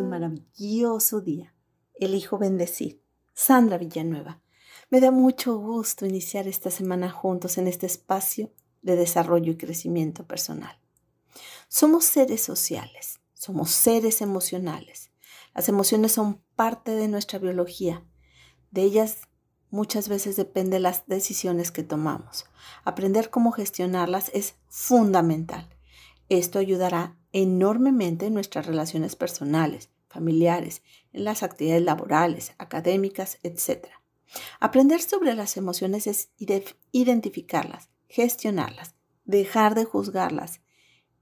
un maravilloso día. Elijo bendecir. Sandra Villanueva. Me da mucho gusto iniciar esta semana juntos en este espacio de desarrollo y crecimiento personal. Somos seres sociales, somos seres emocionales. Las emociones son parte de nuestra biología. De ellas muchas veces dependen las decisiones que tomamos. Aprender cómo gestionarlas es fundamental. Esto ayudará enormemente en nuestras relaciones personales, familiares, en las actividades laborales, académicas, etc. Aprender sobre las emociones es identificarlas, gestionarlas, dejar de juzgarlas,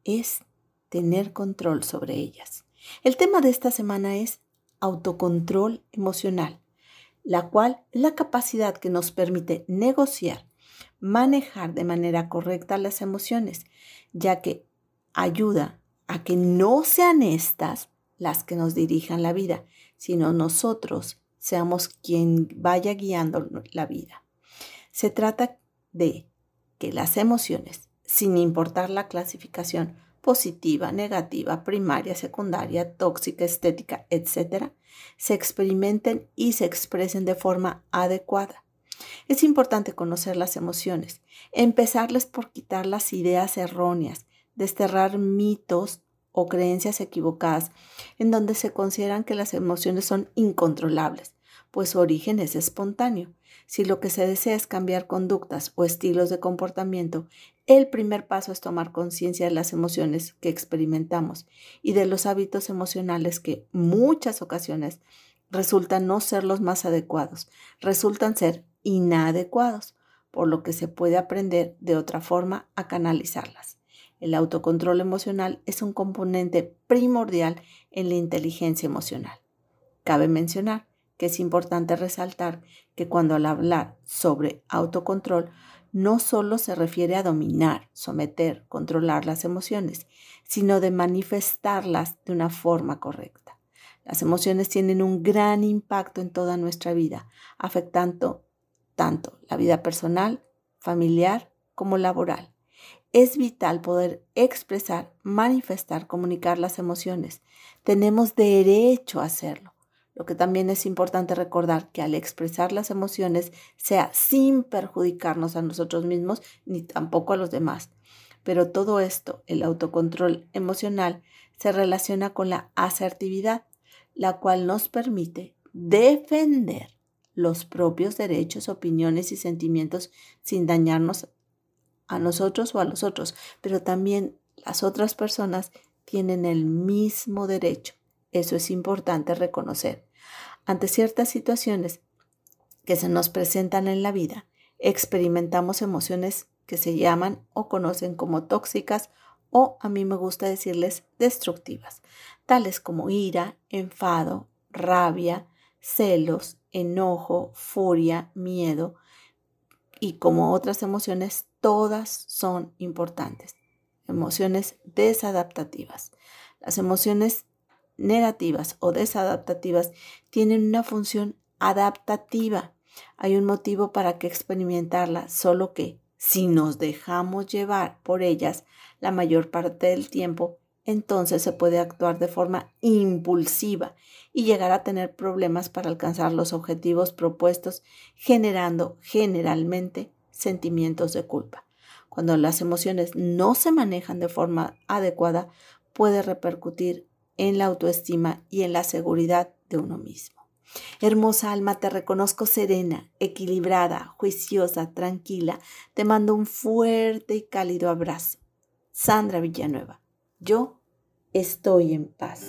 es tener control sobre ellas. El tema de esta semana es autocontrol emocional, la cual es la capacidad que nos permite negociar, manejar de manera correcta las emociones, ya que ayuda a que no sean estas las que nos dirijan la vida, sino nosotros seamos quien vaya guiando la vida. Se trata de que las emociones, sin importar la clasificación positiva, negativa, primaria, secundaria, tóxica, estética, etc., se experimenten y se expresen de forma adecuada. Es importante conocer las emociones, empezarles por quitar las ideas erróneas, desterrar mitos o creencias equivocadas en donde se consideran que las emociones son incontrolables, pues su origen es espontáneo. Si lo que se desea es cambiar conductas o estilos de comportamiento, el primer paso es tomar conciencia de las emociones que experimentamos y de los hábitos emocionales que muchas ocasiones resultan no ser los más adecuados, resultan ser inadecuados, por lo que se puede aprender de otra forma a canalizarlas. El autocontrol emocional es un componente primordial en la inteligencia emocional. Cabe mencionar que es importante resaltar que cuando al hablar sobre autocontrol no solo se refiere a dominar, someter, controlar las emociones, sino de manifestarlas de una forma correcta. Las emociones tienen un gran impacto en toda nuestra vida, afectando tanto la vida personal, familiar como laboral. Es vital poder expresar, manifestar, comunicar las emociones. Tenemos derecho a hacerlo. Lo que también es importante recordar que al expresar las emociones sea sin perjudicarnos a nosotros mismos ni tampoco a los demás. Pero todo esto, el autocontrol emocional, se relaciona con la asertividad, la cual nos permite defender los propios derechos, opiniones y sentimientos sin dañarnos a nosotros o a los otros, pero también las otras personas tienen el mismo derecho. Eso es importante reconocer. Ante ciertas situaciones que se nos presentan en la vida, experimentamos emociones que se llaman o conocen como tóxicas o a mí me gusta decirles destructivas, tales como ira, enfado, rabia, celos, enojo, furia, miedo y como otras emociones todas son importantes. Emociones desadaptativas. Las emociones negativas o desadaptativas tienen una función adaptativa. Hay un motivo para que experimentarla, solo que si nos dejamos llevar por ellas la mayor parte del tiempo, entonces se puede actuar de forma impulsiva y llegar a tener problemas para alcanzar los objetivos propuestos, generando generalmente sentimientos de culpa. Cuando las emociones no se manejan de forma adecuada, puede repercutir en la autoestima y en la seguridad de uno mismo. Hermosa alma, te reconozco serena, equilibrada, juiciosa, tranquila. Te mando un fuerte y cálido abrazo. Sandra Villanueva, yo estoy en paz.